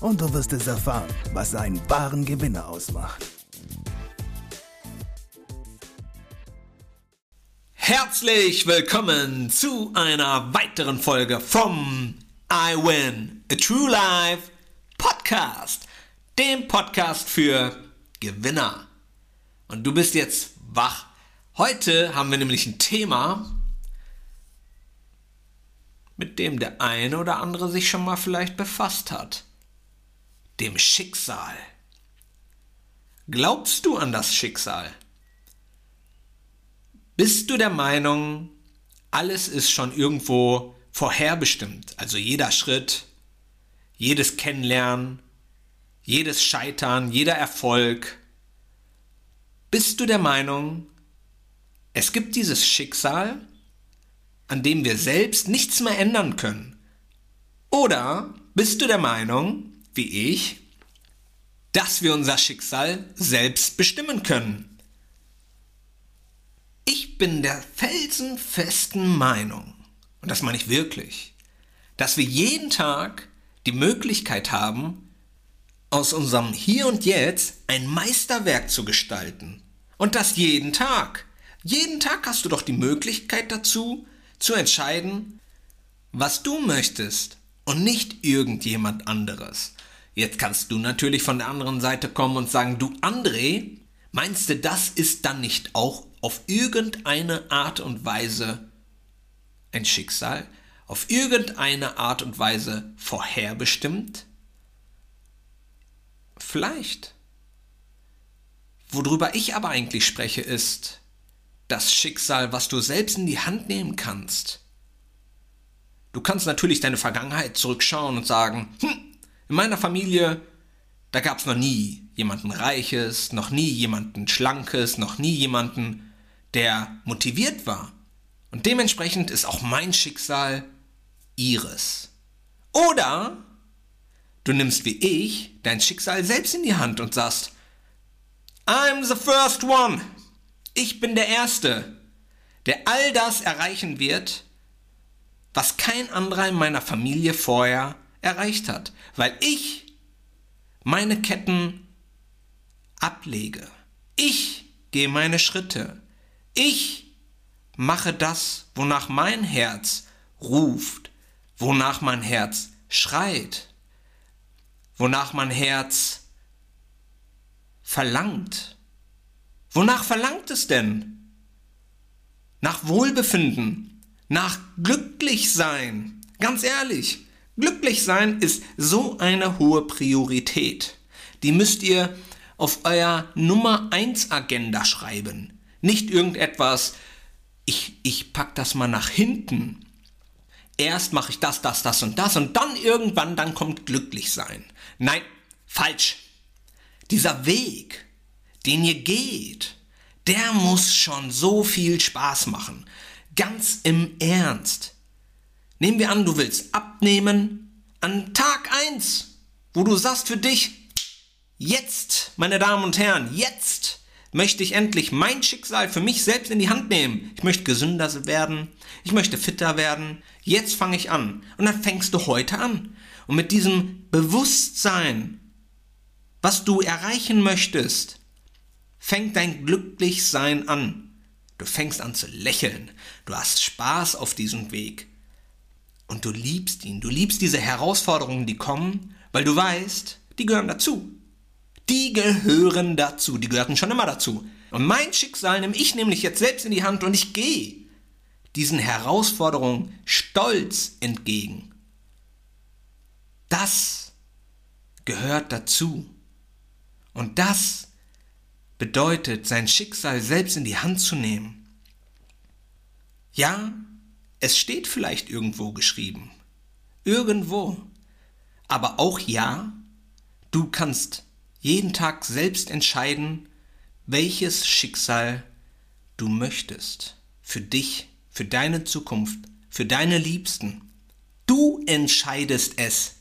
und du wirst es erfahren, was einen wahren Gewinner ausmacht. Herzlich willkommen zu einer weiteren Folge vom I Win a True Life Podcast, dem Podcast für Gewinner. Und du bist jetzt wach. Heute haben wir nämlich ein Thema, mit dem der eine oder andere sich schon mal vielleicht befasst hat dem Schicksal. Glaubst du an das Schicksal? Bist du der Meinung, alles ist schon irgendwo vorherbestimmt, also jeder Schritt, jedes Kennenlernen, jedes Scheitern, jeder Erfolg? Bist du der Meinung, es gibt dieses Schicksal, an dem wir selbst nichts mehr ändern können? Oder bist du der Meinung, wie ich, dass wir unser Schicksal selbst bestimmen können. Ich bin der felsenfesten Meinung, und das meine ich wirklich, dass wir jeden Tag die Möglichkeit haben, aus unserem Hier und Jetzt ein Meisterwerk zu gestalten. Und das jeden Tag. Jeden Tag hast du doch die Möglichkeit dazu, zu entscheiden, was du möchtest und nicht irgendjemand anderes. Jetzt kannst du natürlich von der anderen Seite kommen und sagen, du André, meinst du, das ist dann nicht auch auf irgendeine Art und Weise ein Schicksal? Auf irgendeine Art und Weise vorherbestimmt? Vielleicht. Worüber ich aber eigentlich spreche, ist das Schicksal, was du selbst in die Hand nehmen kannst. Du kannst natürlich deine Vergangenheit zurückschauen und sagen, hm, in meiner Familie, da gab es noch nie jemanden Reiches, noch nie jemanden Schlankes, noch nie jemanden, der motiviert war. Und dementsprechend ist auch mein Schicksal ihres. Oder du nimmst wie ich dein Schicksal selbst in die Hand und sagst, I'm the first one. Ich bin der Erste, der all das erreichen wird, was kein anderer in meiner Familie vorher erreicht hat, weil ich meine Ketten ablege. Ich gehe meine Schritte. Ich mache das, wonach mein Herz ruft, wonach mein Herz schreit, wonach mein Herz verlangt. Wonach verlangt es denn? Nach Wohlbefinden, nach Glücklichsein. Ganz ehrlich, Glücklich sein ist so eine hohe Priorität. Die müsst ihr auf euer Nummer 1 Agenda schreiben. Nicht irgendetwas, ich, ich pack das mal nach hinten. Erst mache ich das, das, das und das und dann irgendwann, dann kommt glücklich sein. Nein, falsch. Dieser Weg, den ihr geht, der muss schon so viel Spaß machen. Ganz im Ernst. Nehmen wir an, du willst abnehmen an Tag 1, wo du sagst für dich, jetzt, meine Damen und Herren, jetzt möchte ich endlich mein Schicksal für mich selbst in die Hand nehmen. Ich möchte gesünder werden, ich möchte fitter werden. Jetzt fange ich an. Und dann fängst du heute an. Und mit diesem Bewusstsein, was du erreichen möchtest, fängt dein Glücklichsein an. Du fängst an zu lächeln. Du hast Spaß auf diesem Weg. Und du liebst ihn. Du liebst diese Herausforderungen, die kommen, weil du weißt, die gehören dazu. Die gehören dazu. Die gehörten schon immer dazu. Und mein Schicksal nehme ich nämlich jetzt selbst in die Hand und ich gehe diesen Herausforderungen stolz entgegen. Das gehört dazu. Und das bedeutet, sein Schicksal selbst in die Hand zu nehmen. Ja, es steht vielleicht irgendwo geschrieben. Irgendwo. Aber auch ja, du kannst jeden Tag selbst entscheiden, welches Schicksal du möchtest. Für dich, für deine Zukunft, für deine Liebsten. Du entscheidest es.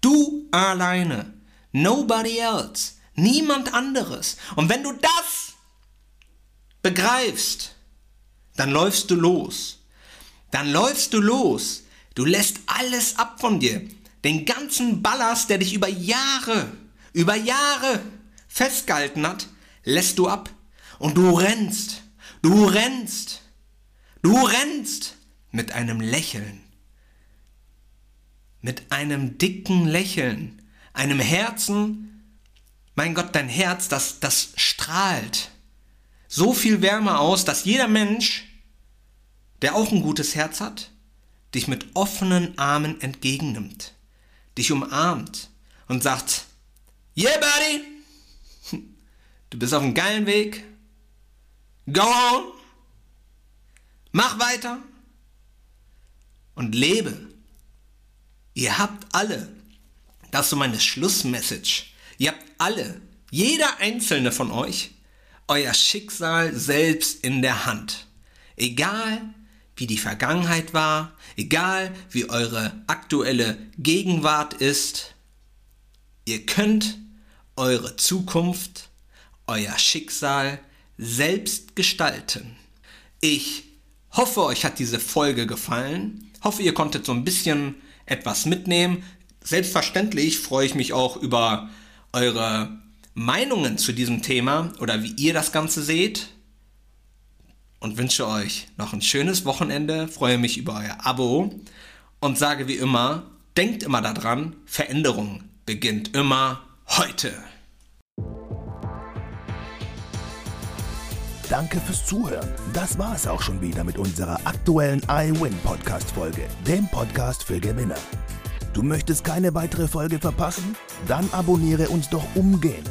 Du alleine. Nobody else. Niemand anderes. Und wenn du das begreifst, dann läufst du los. Dann läufst du los. Du lässt alles ab von dir. Den ganzen Ballast, der dich über Jahre, über Jahre festgehalten hat, lässt du ab. Und du rennst. Du rennst. Du rennst mit einem Lächeln. Mit einem dicken Lächeln. Einem Herzen. Mein Gott, dein Herz, das, das strahlt so viel Wärme aus, dass jeder Mensch, der auch ein gutes Herz hat, dich mit offenen Armen entgegennimmt, dich umarmt und sagt, yeah, buddy, du bist auf einem geilen Weg, go on, mach weiter und lebe. Ihr habt alle, das ist so meine Schlussmessage, ihr habt alle, jeder einzelne von euch, euer Schicksal selbst in der Hand. Egal wie die Vergangenheit war, egal wie eure aktuelle Gegenwart ist, ihr könnt eure Zukunft, euer Schicksal selbst gestalten. Ich hoffe, euch hat diese Folge gefallen. Hoffe, ihr konntet so ein bisschen etwas mitnehmen. Selbstverständlich freue ich mich auch über eure Meinungen zu diesem Thema oder wie ihr das Ganze seht und wünsche euch noch ein schönes Wochenende, freue mich über euer Abo und sage wie immer, denkt immer daran, Veränderung beginnt immer heute. Danke fürs Zuhören. Das war es auch schon wieder mit unserer aktuellen iWin Podcast Folge, dem Podcast für Gewinner. Du möchtest keine weitere Folge verpassen? Dann abonniere uns doch umgehend.